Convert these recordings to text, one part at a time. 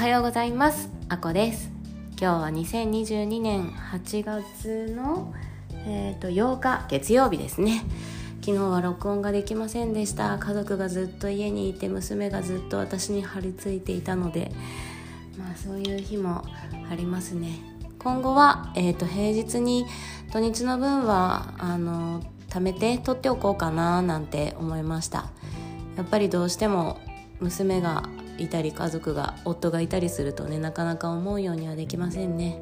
はようございます。あこです。今日は2022年8月の、えーと、8日月曜日ですね。昨日は録音ができませんでした。家族がずっと家にいて娘がずっと私に張り付いていたのでまあそういう日もありますね。今後は、えーと、平日に土日の分はあの貯めて取っておこうかななんて思いました。やっぱりどうしても娘がいたり家族が夫がいたりするとねなかなか思うようにはできませんね。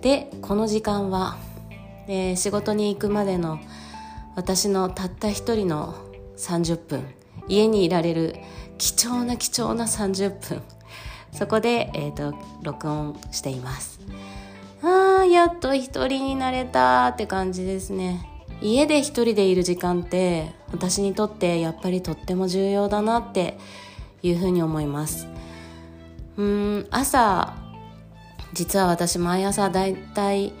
でこの時間は、えー、仕事に行くまでの私のたった一人の30分家にいられる貴重な貴重な30分そこで、えーと、録音しています。あーやっと一人になれたって感じですね。家で一人でいる時間って私にとってやっぱりとっても重要だなっていうふうに思います。うん朝実は私毎朝だいたい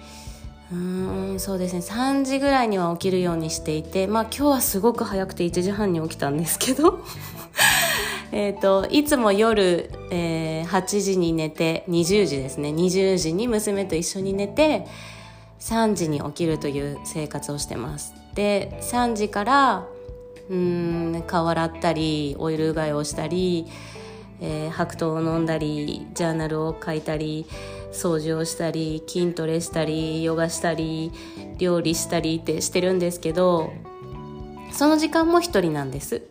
うんそうですね3時ぐらいには起きるようにしていてまあ今日はすごく早くて1時半に起きたんですけど えといつも夜、えー、8時に寝て20時ですね20時に娘と一緒に寝て3時に起きるという生活をしてます。で3時からうん顔洗ったりオイルうがいをしたり、えー、白桃を飲んだりジャーナルを書いたり掃除をしたり筋トレしたりヨガしたり料理したりってしてるんですけどその時間も一人なんです。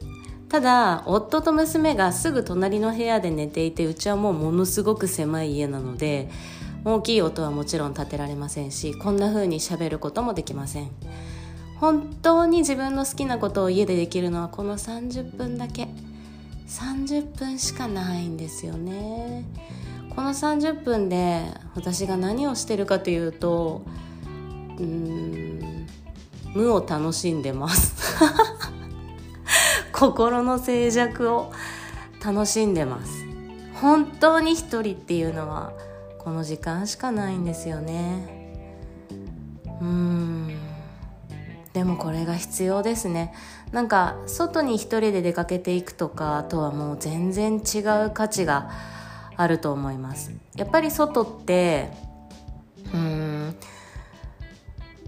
ただ夫と娘がすぐ隣の部屋で寝ていてうちはもうものすごく狭い家なので大きい音はもちろん立てられませんしこんな風にしゃべることもできません。本当に自分の好きなことを家でできるのはこの30分だけ。30分しかないんですよね。この30分で私が何をしてるかというとうん無を楽しんでます。心の静寂を楽しんでます。本当に一人っていうのはこの時間しかないんですよね。うん。でもこれが必要ですね。なんか外に一人で出かけていくとかとはもう全然違う価値があると思います。やっぱり外ってうん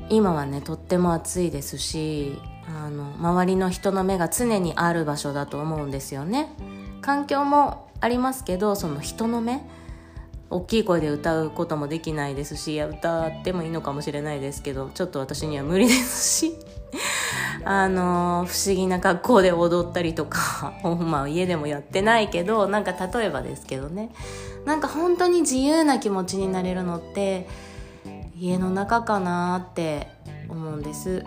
今はねとっても暑いですしあの周りの人の目が常にある場所だと思うんですよね。環境もありますけどその人の目大きい声で歌うこともできないですし歌ってもいいのかもしれないですけどちょっと私には無理ですし あの不思議な格好で踊ったりとか まあ家でもやってないけどなんか例えばですけどね。なんか本当に自由な気持ちになれるのって家の中かなって思うんです。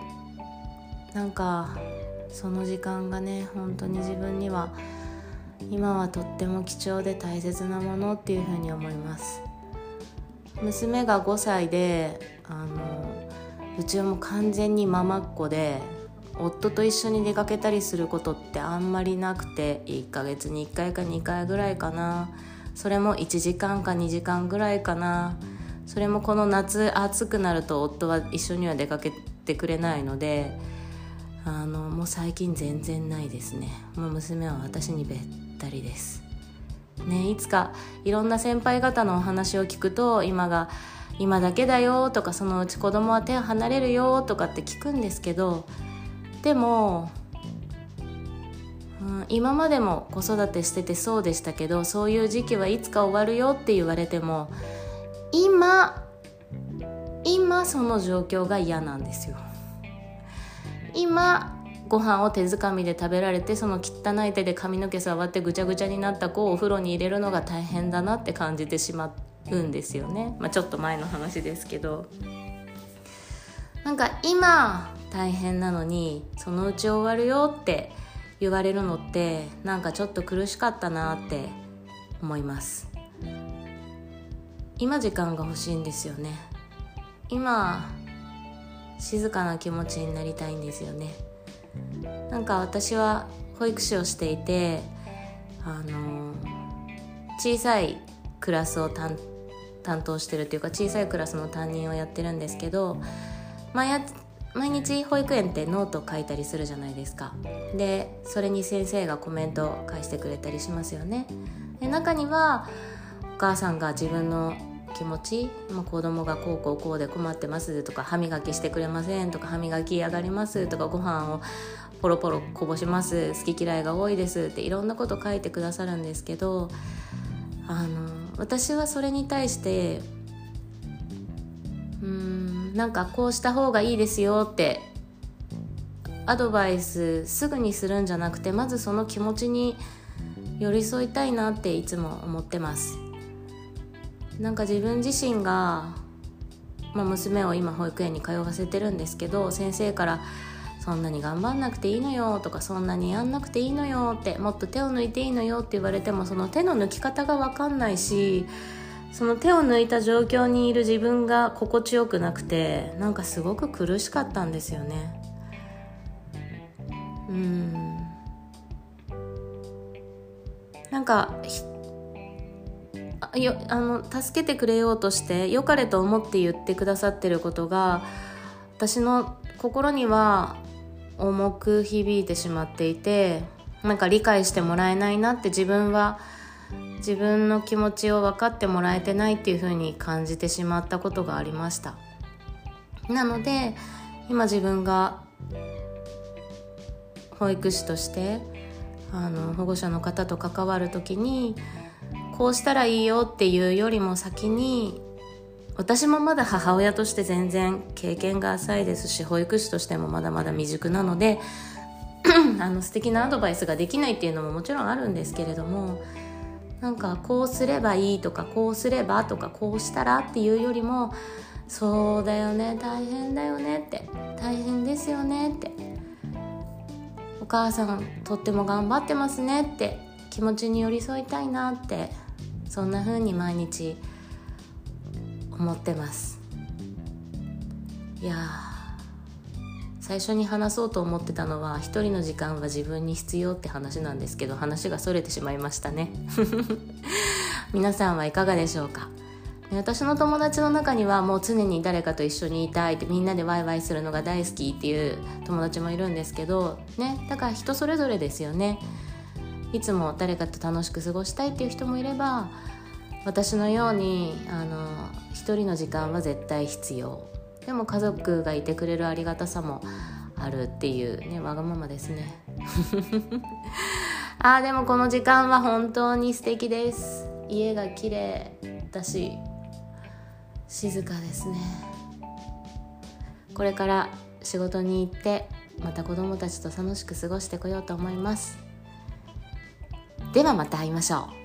なんかその時間がね本当に自分には今はとっても貴重で大切なものっていうふうに思います。娘が5歳であのうちはもう完全にママっ子で夫と一緒に出かけたりすることってあんまりなくて1ヶ月に1回か2回ぐらいかな。それも1時間か2時間ぐらいかな。それもこの夏暑くなると夫は一緒には出かけてくれないのであのもう最近全然ないですね。もう娘は私にべったりです。ねいつかいろんな先輩方のお話を聞くと今が今だけだよとかそのうち子供は手を離れるよとかって聞くんですけどでも、うん、今までも子育てしててそうでしたけどそういう時期はいつか終わるよって言われても今今その状況が嫌なんですよ。今ご飯を手づかみで食べられてその汚い手で髪の毛触ってぐちゃぐちゃになった子をお風呂に入れるのが大変だなって感じてしまうんですよね、まあ、ちょっと前の話ですけど。なんか今大変なのにそのうち終わるよって言われるのってなんかちょっと苦しかったなって思います。今時間が欲しいんですよね。今静かな気持ちになりたいんですよね。なんか私は保育士をしていてあの小さいクラスを担当してるっていうか小さいクラスの担任をやってるんですけど毎毎日保育園ってノート書いたりするじゃないですか。でそれに先生がコメントを返してくれたりしますよね。で中にはお母さんが自分の気持ち、まあ、子供がこうこうこうで困ってますとか歯磨きしてくれませんとか歯磨き嫌がりますとかご飯をポロポロこぼします好き嫌いが多いですっていろんなこと書いてくださるんですけどあの私はそれに対してうんなんかこうした方がいいですよってアドバイスすぐにするんじゃなくてまずその気持ちに寄り添いたいなっていつも思ってます。なんか自分自身が、まあ、娘を今保育園に通わせてるんですけど先生から「そんなに頑張んなくていいのよ」とか「そんなにやんなくていいのよ」って「もっと手を抜いていいのよ」って言われてもその手の抜き方が分かんないしその手を抜いた状況にいる自分が心地よくなくてなんかすごく苦しかったんですよね。うん。なんかあよあの助けてくれようとして良かれと思って言ってくださってることが私の心には重く響いてしまっていてなんか理解してもらえないなって自分は自分の気持ちを分かってもらえてないっていう風に感じてしまったことがありました。なので今自分が保育士としてあの保護者の方と関わる時にこうしたらいいよっていうよりも先に私もまだ母親として全然経験が浅いですし保育士としてもまだまだ未熟なので あの素敵なアドバイスができないっていうのももちろんあるんですけれどもなんかこうすればいいとかこうすればとかこうしたらっていうよりもそうだよね大変だよねって大変ですよねってお母さんとっても頑張ってますねって気持ちに寄り添いたいなってそんな風に毎日思ってます。いや最初に話そうと思ってたのは一人の時間は自分に必要って話なんですけど話がそれてしまいましたね。皆さんはいかがでしょうか？私の友達の中にはもう常に誰かと一緒にいたいってみんなでワイワイするのが大好きっていう友達もいるんですけどねだから人それぞれですよね。いつも誰かと楽しく過ごしたいっていう人もいれば私のようにあの一人の時間は絶対必要。でも家族がいてくれるありがたさもあるっていうねわがままですね。あーでもこの時間は本当に素敵です。家が綺麗だし静かですね。これから仕事に行ってまた子供たちと楽しく過ごしてこようと思います。ではまた会いましょう。